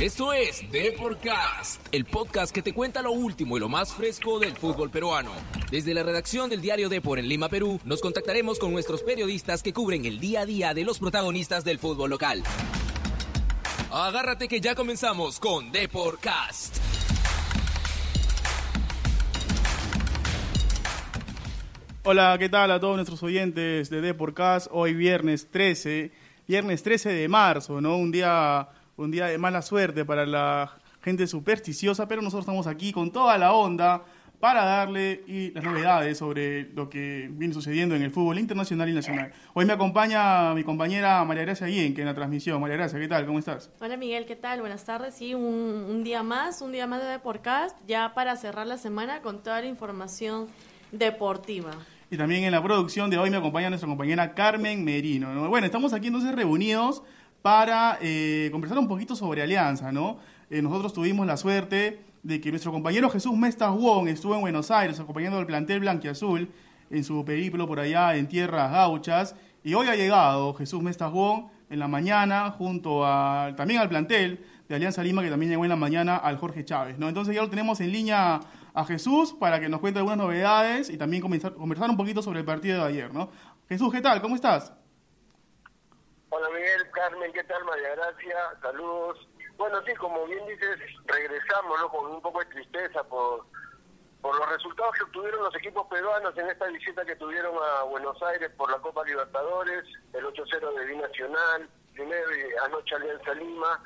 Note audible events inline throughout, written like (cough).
Esto es Deporcast, el podcast que te cuenta lo último y lo más fresco del fútbol peruano. Desde la redacción del diario Depor en Lima, Perú, nos contactaremos con nuestros periodistas que cubren el día a día de los protagonistas del fútbol local. Agárrate que ya comenzamos con Deporcast. Hola, ¿qué tal a todos nuestros oyentes de Deporcast? Hoy viernes 13, viernes 13 de marzo, ¿no? Un día, un día de mala suerte para la gente supersticiosa, pero nosotros estamos aquí con toda la onda para darle y las novedades sobre lo que viene sucediendo en el fútbol internacional y nacional. Hoy me acompaña mi compañera María Gracia Guillén, que en la transmisión. María Gracia, ¿qué tal? ¿Cómo estás? Hola Miguel, ¿qué tal? Buenas tardes. Sí, un, un día más, un día más de Deporcast, ya para cerrar la semana con toda la información deportiva. Y también en la producción de hoy me acompaña nuestra compañera Carmen Merino. ¿no? Bueno, estamos aquí entonces reunidos para eh, conversar un poquito sobre Alianza, ¿no? Eh, nosotros tuvimos la suerte de que nuestro compañero Jesús Mestas Wong estuvo en Buenos Aires acompañando al plantel blanquiazul en su periplo por allá en tierras gauchas y hoy ha llegado Jesús Mestas Wong en la mañana junto a también al plantel de Alianza Lima que también llegó en la mañana al Jorge Chávez, ¿no? Entonces ya lo tenemos en línea a Jesús para que nos cuente algunas novedades y también comenzar, conversar un poquito sobre el partido de ayer, ¿no? Jesús, ¿qué tal? ¿Cómo estás? Hola Miguel, Carmen, ¿qué tal? María Gracia, saludos. Bueno, sí, como bien dices, regresamos ¿no? con un poco de tristeza por, por los resultados que obtuvieron los equipos peruanos en esta visita que tuvieron a Buenos Aires por la Copa Libertadores, el 8-0 de Binacional, primero y anoche Alianza Lima,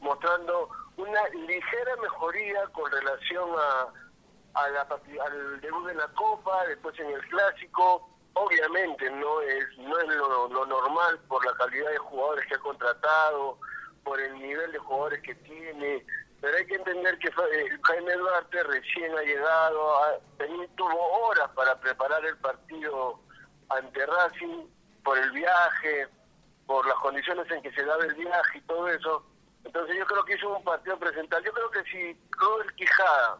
mostrando una ligera mejoría con relación a, a la, al debut en la Copa, después en el Clásico. Obviamente no es no es lo, normal por la calidad de jugadores que ha contratado, por el nivel de jugadores que tiene, pero hay que entender que eh, Jaime Duarte recién ha llegado, ha, tuvo horas para preparar el partido ante Racing por el viaje, por las condiciones en que se daba el viaje y todo eso. Entonces yo creo que hizo un partido presental. Yo creo que si Robert Quijada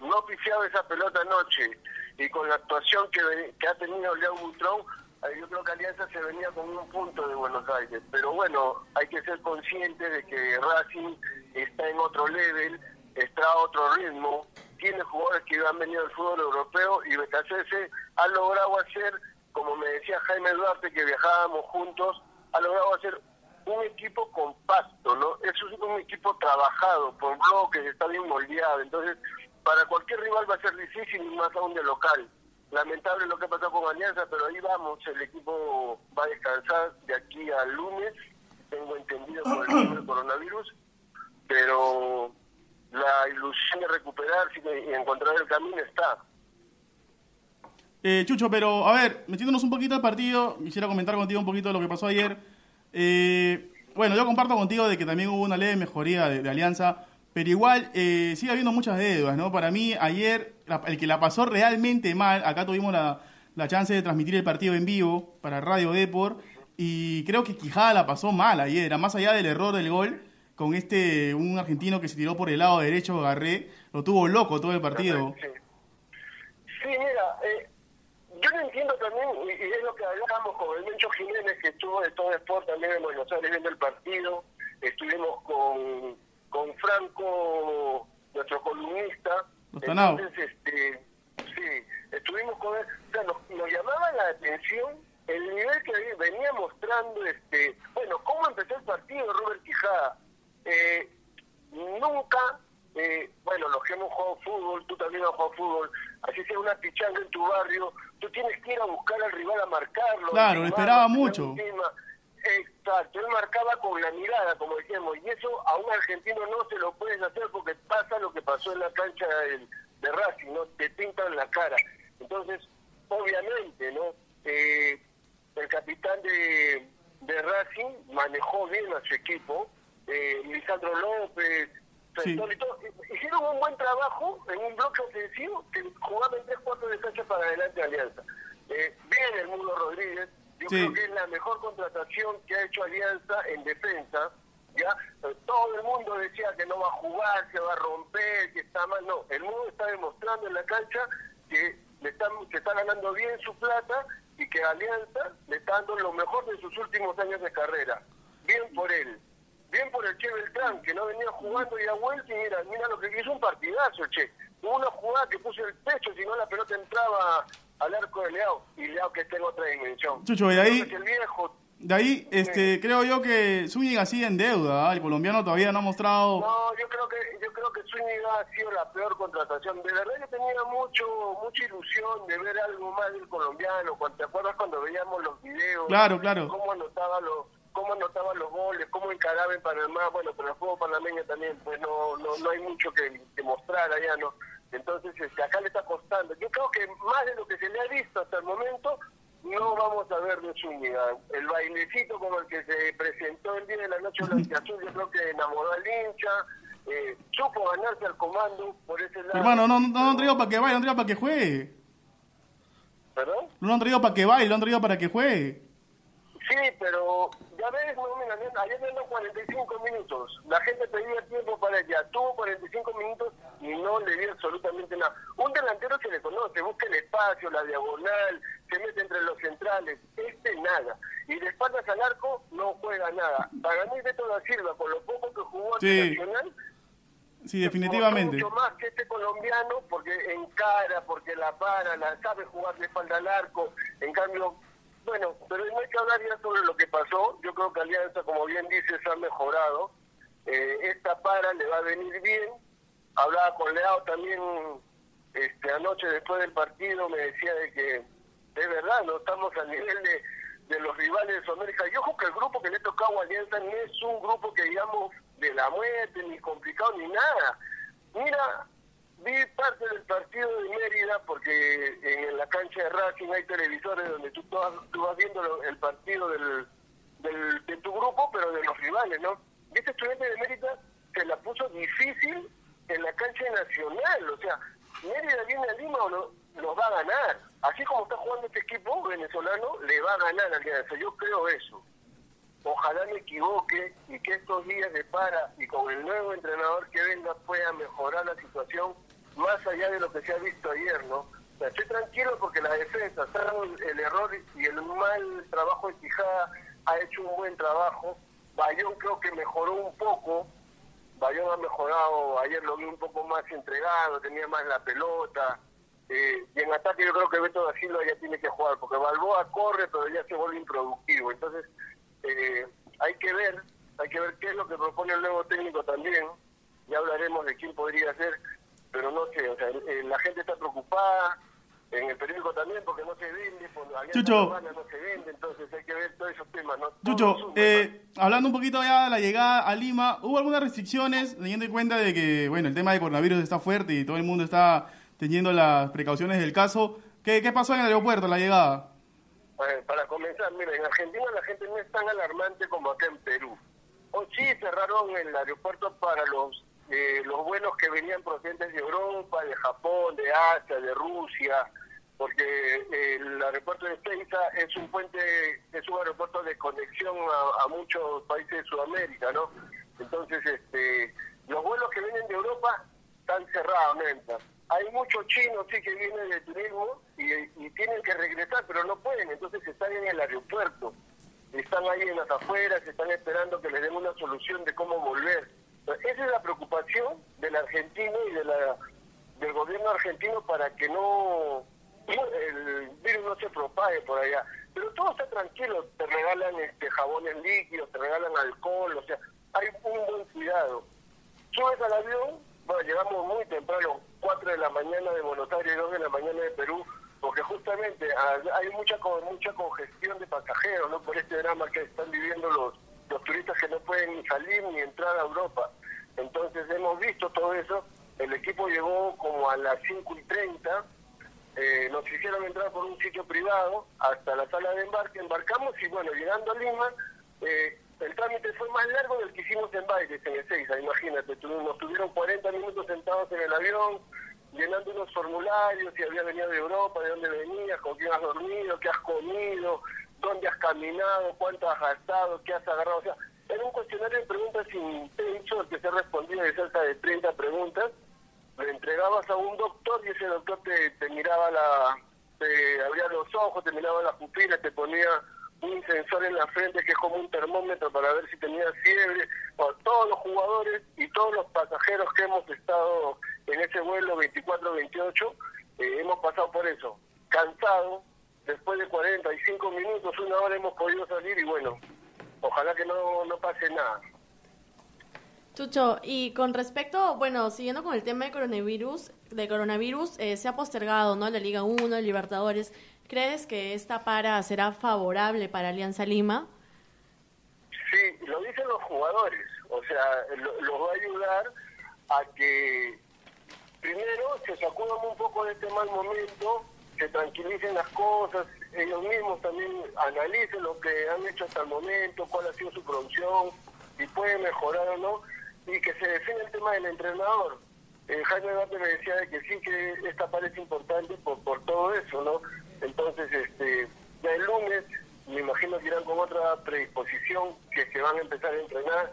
no pifiaba esa pelota anoche y con la actuación que, ha tenido Leo Butrón, yo creo que Alianza se venía con un punto de Buenos Aires, pero bueno, hay que ser consciente de que Racing está en otro level, está a otro ritmo, tiene jugadores que han venido del fútbol europeo y BKCS ha logrado hacer, como me decía Jaime Duarte, que viajábamos juntos, ha logrado hacer un equipo compacto, ¿no? Es un equipo trabajado, por bloques, está bien moldeado, entonces para cualquier rival va a ser difícil más aún de local lamentable lo que pasó con Alianza, pero ahí vamos, el equipo va a descansar de aquí al lunes, tengo entendido por el coronavirus, pero la ilusión de recuperarse y encontrar el camino está. Eh, Chucho, pero a ver, metiéndonos un poquito al partido, quisiera comentar contigo un poquito de lo que pasó ayer. Eh, bueno, yo comparto contigo de que también hubo una leve mejoría de Alianza, pero igual eh, sigue habiendo muchas deudas, ¿no? Para mí, ayer, el que la pasó realmente mal, acá tuvimos la, la chance de transmitir el partido en vivo para Radio Deport, y creo que Quijada la pasó mal ayer, más allá del error del gol, con este un argentino que se tiró por el lado derecho, Garré, lo tuvo loco todo el partido. Sí, mira, eh, yo no entiendo también, y, es lo que hablábamos con el Mencho Jiménez, que estuvo de todo Sport también en Buenos Aires viendo el partido, estuvimos con con Franco, nuestro columnista. Entonces, este, sí, estuvimos con él, o sea, nos, nos, llamaba la atención el nivel que venía mostrando, este, bueno, cómo empezó el partido Robert Quijada. Eh, nunca, eh, bueno, los que hemos jugado fútbol, tú también has jugado fútbol, así sea una pichanga en tu barrio, tú tienes que ir a buscar al rival a marcarlo. Claro, lo esperaba mucho. Encima. Exacto, él marcaba con la mirada, como decíamos, y eso a un argentino no se lo puedes hacer porque pasa lo que pasó en la cancha de, de Racing, ¿no? Te pintan la cara. Entonces, obviamente, ¿no? Eh, el capitán de, de Racing manejó bien a su equipo, eh, Lisandro López, sí. hicieron un buen trabajo en un bloque ofensivo que jugaba en tres cuartos de cancha para adelante Alianza. Eh, bien el Mundo Rodríguez, yo sí. creo que es la mejor contratación que ha hecho Alianza en defensa. ya Todo el mundo decía que no va a jugar, que va a romper, que está mal. No, el mundo está demostrando en la cancha que le están, que está ganando bien su plata y que Alianza le está dando lo mejor de sus últimos años de carrera. Bien por él. Bien por el Che Beltrán, que no venía jugando y ha vuelto y mira, mira lo que hizo un partidazo, che. Hubo una jugada que puso el pecho, si no la pelota entraba al arco de Leao, y Leao que en otra dimensión. Chucho, y ahí... El viejo De ahí, este, creo yo que Zúñiga sigue en deuda. ¿ah? El colombiano todavía no ha mostrado. No, yo creo que yo creo que Zúñiga ha sido la peor contratación. De verdad yo tenía mucho mucha ilusión de ver algo más del colombiano. Cuando, ¿Te acuerdas cuando veíamos los videos? Claro, claro. Cómo anotaba los cómo anotaba los goles, cómo encaraba en Panamá. Bueno, pero el juego panameño también, pues no no, no hay mucho que, que mostrar allá, ¿no? Entonces, este, acá le está costando. Yo creo que más de lo que se le ha visto hasta el momento, no vamos a ver de Zúñiga. El bailecito como el que se presentó el día de la noche blanquiazul, yo creo que enamoró al hincha, eh, supo ganarse al comando por ese lado. Hermano, no, no, no lo han traído para que vaya, lo han traído para que juegue. ¿Perdón? No lo han traído para que vaya, lo han traído para que juegue. Sí, pero ya ves, no, mira, ayer dieron 45 minutos. La gente pedía tiempo para ella. Tuvo 45 minutos y no le dio absolutamente nada. Un delantero se le conoce, busca el espacio, la diagonal, se mete entre los centrales. Este nada. Y de espaldas al arco no juega nada. Para mí, Beto da Silva, con lo poco que jugó Sí. ante Nacional, Sí, definitivamente. Mucho más que este colombiano porque encara, porque la para, la sabe jugar de espalda al arco. En cambio, bueno, pero no hay que hablar ya sobre lo que pasó. Yo creo que Alianza, como bien dices, ha mejorado. Eh, esta para le va a venir bien. Hablaba con Leao también este, anoche después del partido, me decía de que es verdad, no estamos al nivel de, de los rivales de Sudamérica. Yo creo que el grupo que le tocaba a Alianza no es un grupo que digamos de la muerte, ni complicado, ni nada. Mira, vi parte del partido de Mérida porque en la cancha de Racing hay televisores donde tú, tú vas, viendo el partido del, del, de tu grupo, pero de los rivales, ¿no? Este estudiante de Mérida se la puso difícil en la cancha nacional, o sea, Mérida viene a Lima o no, nos va a ganar. Así como está jugando este equipo venezolano, le va a ganar a Alianza. Yo creo eso. Ojalá me equivoque y que estos días de para y con el nuevo entrenador que venga pueda mejorar la situación más allá de lo que se ha visto ayer, ¿no? O estoy tranquilo porque la defensa, el, el error y el mal trabajo de Quijada, ha hecho un buen trabajo. Bayón creo que mejoró un poco. Bayón ha mejorado, ayer lo vi un poco más entregado, tenía más la pelota. Eh, y en ataque yo creo que Beto da Silva ya tiene que jugar, porque Balboa corre, pero ya se vuelve improductivo. Entonces, eh, hay que ver, hay que ver qué es lo que propone el nuevo técnico también. Ya hablaremos de quién podría ser, pero no sé, o sea, eh, la gente está preocupada, en el periódico también, porque no se vende, por Alianza Chucho. No se vende, entonces hay que ver todos esos temas, ¿no? Chucho, eh, hablando un poquito ya de la llegada a Lima, ¿hubo algunas restricciones teniendo en cuenta de que, bueno, el tema de coronavirus está fuerte y todo el mundo está teniendo las precauciones del caso? ¿Qué, qué pasó en el aeropuerto, la llegada? Bueno, para comenzar, mira, en Argentina la gente no es tan alarmante como acá en Perú. O sí cerraron el aeropuerto para los eh, los vuelos que venían procedentes de Europa, de Japón, de Asia, de Rusia, porque el aeropuerto de Ezeiza es un puente, es un aeropuerto de conexión a, muchos países de Sudamérica, ¿no? Entonces, este, los vuelos que vienen de Europa están cerrados, neta. Hay muchos chinos sí que vienen de turismo y, y tienen que regresar, pero no pueden, entonces están en el aeropuerto, están ahí en las afueras, están esperando que les den una solución de cómo volver. Esa es la preocupación del argentino y de la del gobierno argentino para que no el virus no se propague por allá. Pero todo está tranquilo, te regalan este jabones líquidos, te regalan alcohol, o sea, hay un buen cuidado. Subes al avión, bueno, llegamos muy temprano, 4 de la mañana de Buenos Aires, 2 de la mañana de Perú, porque justamente hay mucha mucha congestión de pasajeros, ¿no? Por este drama que están viviendo los, los turistas que no pueden ni salir ni entrar a Europa. Entonces hemos visto todo eso, el equipo llegó como a las 5 y 30, eh, nos hicieron entrar por un sitio privado hasta la sala de embarque, embarcamos y bueno, llegando a Lima, eh, el trámite fue más largo del que hicimos en Baires, en Ezeiza, imagínate, tu- nos tuvieron 40 minutos sentados en el avión, llenando unos formularios, si habías venido de Europa, de dónde venías, con quién has dormido, qué has comido, dónde has caminado, cuánto has gastado, qué has agarrado, o sea, era un cuestionario de preguntas intenso, el que se respondía de cerca de 30 preguntas, le entregabas a un doctor y ese doctor te, te miraba la, te abría los ojos, te miraba las pupilas, te ponía un sensor en la frente que es como un termómetro para ver si tenía fiebre. Bueno, todos los jugadores y todos los pasajeros que hemos estado en ese vuelo 24-28 eh, hemos pasado por eso. Cansado, después de 45 minutos, una hora hemos podido salir y bueno, ojalá que no, no pase nada. Chucho, y con respecto, bueno, siguiendo con el tema de coronavirus, de coronavirus, eh, se ha postergado, ¿no? La Liga 1, Libertadores. ¿Crees que esta para será favorable para Alianza Lima? Sí, lo dicen los jugadores, o sea, lo- los va a ayudar a que primero se sacudan un poco de este mal momento, se tranquilicen las cosas, ellos mismos también analicen lo que han hecho hasta el momento, cuál ha sido su producción, si puede mejorar o no, y que se define el tema del entrenador. Eh, Jaime Duarte me decía de que sí, que esta parece importante por, por todo eso, ¿no? Entonces, este, ya el lunes, me imagino que irán con otra predisposición, que se van a empezar a entrenar,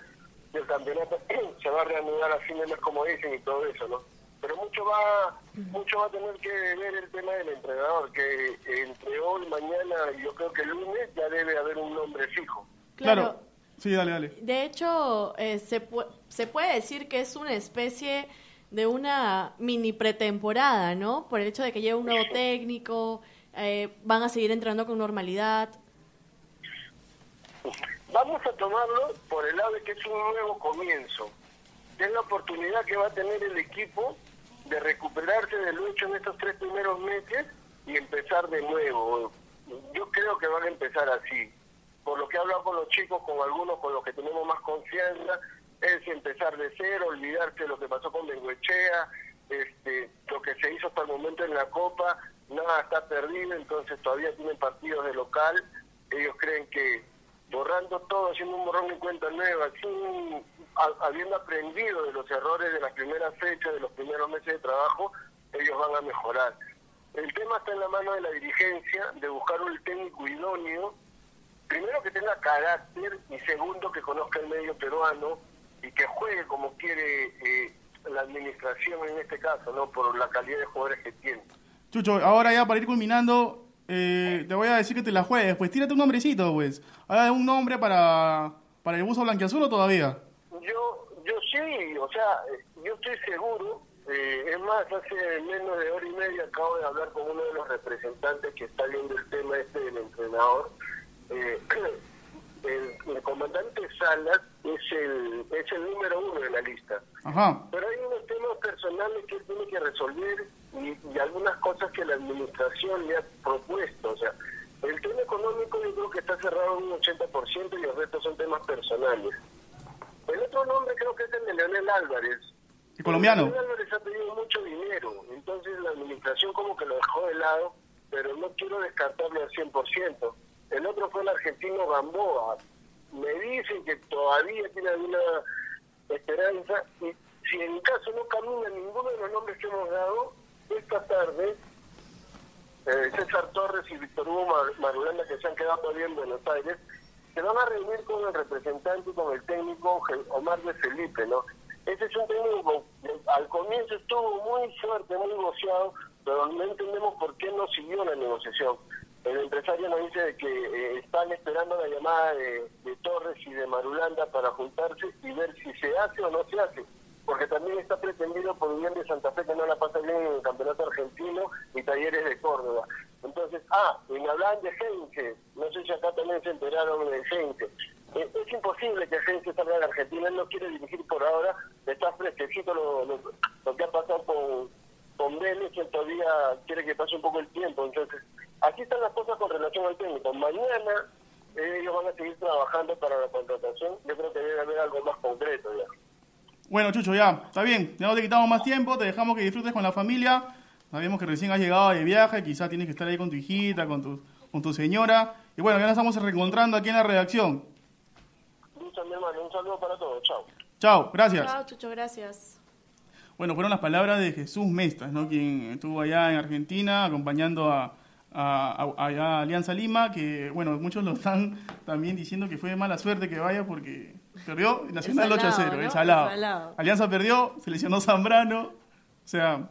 y el campeonato (clears throat) se va a reanudar a fin de mes, como dicen, y todo eso, ¿no? Pero mucho va mucho va a tener que ver el tema del entrenador, que entre hoy, mañana y yo creo que el lunes ya debe haber un nombre fijo. Claro. Sí, dale, dale. De hecho, eh, se, pu- se puede decir que es una especie de una mini pretemporada, ¿no? Por el hecho de que lleva un nuevo técnico, eh, van a seguir entrenando con normalidad. Vamos a tomarlo por el lado de que es un nuevo comienzo. Es la oportunidad que va a tener el equipo de recuperarse de lo hecho en estos tres primeros meses y empezar de nuevo. Yo creo que van a empezar así. Por lo que he hablado con los chicos, con algunos con los que tenemos más confianza, es empezar de cero, olvidarse de lo que pasó con Bengoechea, este, lo que se hizo hasta el momento en la Copa, nada está perdido, entonces todavía tienen partidos de local. Ellos creen que borrando todo, haciendo un borrón y cuenta nueva, sin, habiendo aprendido de los errores de las primeras fechas, de los primeros meses de trabajo, ellos van a mejorar. El tema está en la mano de la dirigencia, de buscar un técnico idóneo, primero que tenga carácter y segundo que conozca el medio peruano y que juegue como quiere eh, la administración en este caso, no por la calidad de jugadores que tiene. Chucho, ahora ya para ir culminando, eh, te voy a decir que te la juegues. Pues tírate un nombrecito, pues. Haga un nombre para, para el buzo blanquiazul o todavía. Yo, yo sí, o sea, yo estoy seguro. eh, es más, hace menos de hora y media acabo de hablar con uno de los representantes que está viendo el tema este del entrenador. Eh, (clears throat) el, el comandante Salas es el, es el número uno de la lista. Ajá. Pero hay unos temas personales que él tiene que resolver y, y algunas cosas que la administración le ha propuesto. O sea, el tema económico yo creo que está cerrado en un 80% y el resto son temas personales. El otro nombre creo que es el de Leonel Álvarez. El colombiano. Leonel Álvarez ha pedido mucho dinero, entonces la administración como que lo dejó de lado, pero no quiero descartarlo al 100%. El otro fue el argentino Gamboa. Me dicen que todavía tiene alguna esperanza y si en caso no camina ninguno de los nombres que hemos dado, esta tarde eh, César Torres y Víctor Hugo Mar- Marulanda, que se han quedado todavía en Buenos Aires, se van a reunir con el representante con el técnico Omar de Felipe, ¿no? Ese es un técnico que al comienzo estuvo muy fuerte, muy negociado, pero no entendemos por qué no siguió la negociación. El empresario nos dice que eh, están esperando la llamada de, Torres y de Marulanda para juntarse y ver si se hace o no se hace porque también está pretendido por Unión de Santa Fe que no la pasa bien en el campeonato argentino y Talleres de Córdoba. Entonces, ah, y me de Gente, no sé si acá también se enteraron de Gente. Eh, es imposible que Gente salga de Argentina, él no quiere dirigir por ahora, está fresquecito lo, lo, que ha pasado con, con Vélez, él todavía quiere que pase un poco el tiempo. Entonces, aquí están las cosas con relación al técnico. Mañana eh, ellos van a seguir trabajando para la contratación, yo creo que debe haber algo más concreto ya. Bueno, Chucho, ya, está bien. Ya no te quitamos más tiempo, te dejamos que disfrutes con la familia. Sabemos que recién has llegado de viaje, quizás tienes que estar ahí con tu hijita, con tu, con tu señora. Y bueno, ya nos estamos reencontrando aquí en la redacción. Listo, mi hermano, un saludo para todos, chao. Chao, gracias. Chao, Chucho, gracias. Bueno, fueron las palabras de Jesús Mestas, ¿no? quien estuvo allá en Argentina acompañando a, a- a- a Alianza Lima, que bueno, muchos lo están también diciendo que fue de mala suerte que vaya porque perdió Nacional El 8 a salado, 0, ¿no? el salado. El salado. Alianza perdió, se lesionó Zambrano, o sea,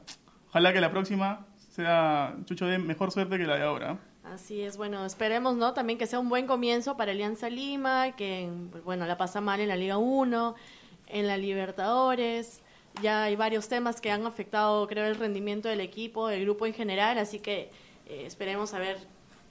ojalá que la próxima sea Chucho de mejor suerte que la de ahora. Así es, bueno, esperemos, ¿no? También que sea un buen comienzo para Alianza Lima, que, bueno, la pasa mal en la Liga 1, en la Libertadores. Ya hay varios temas que han afectado, creo, el rendimiento del equipo, del grupo en general, así que eh, esperemos a ver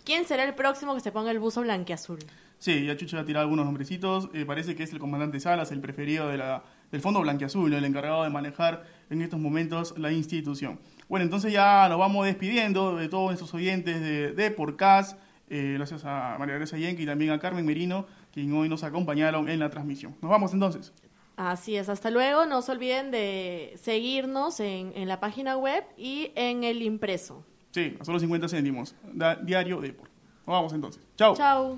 quién será el próximo que se ponga el buzo blanqueazul. Sí, ya Chucha ha tirado algunos nombrecitos. Eh, parece que es el comandante Salas, el preferido de la, del Fondo Blanquiazul, el encargado de manejar en estos momentos la institución. Bueno, entonces ya nos vamos despidiendo de todos nuestros oyentes de, de Porcast. Eh, gracias a María Teresa Yenki y también a Carmen Merino, quien hoy nos acompañaron en la transmisión. Nos vamos entonces. Así es, hasta luego. No se olviden de seguirnos en, en la página web y en el impreso. Sí, a solo 50 céntimos. Diario. Nos vamos entonces. Chao. Chao.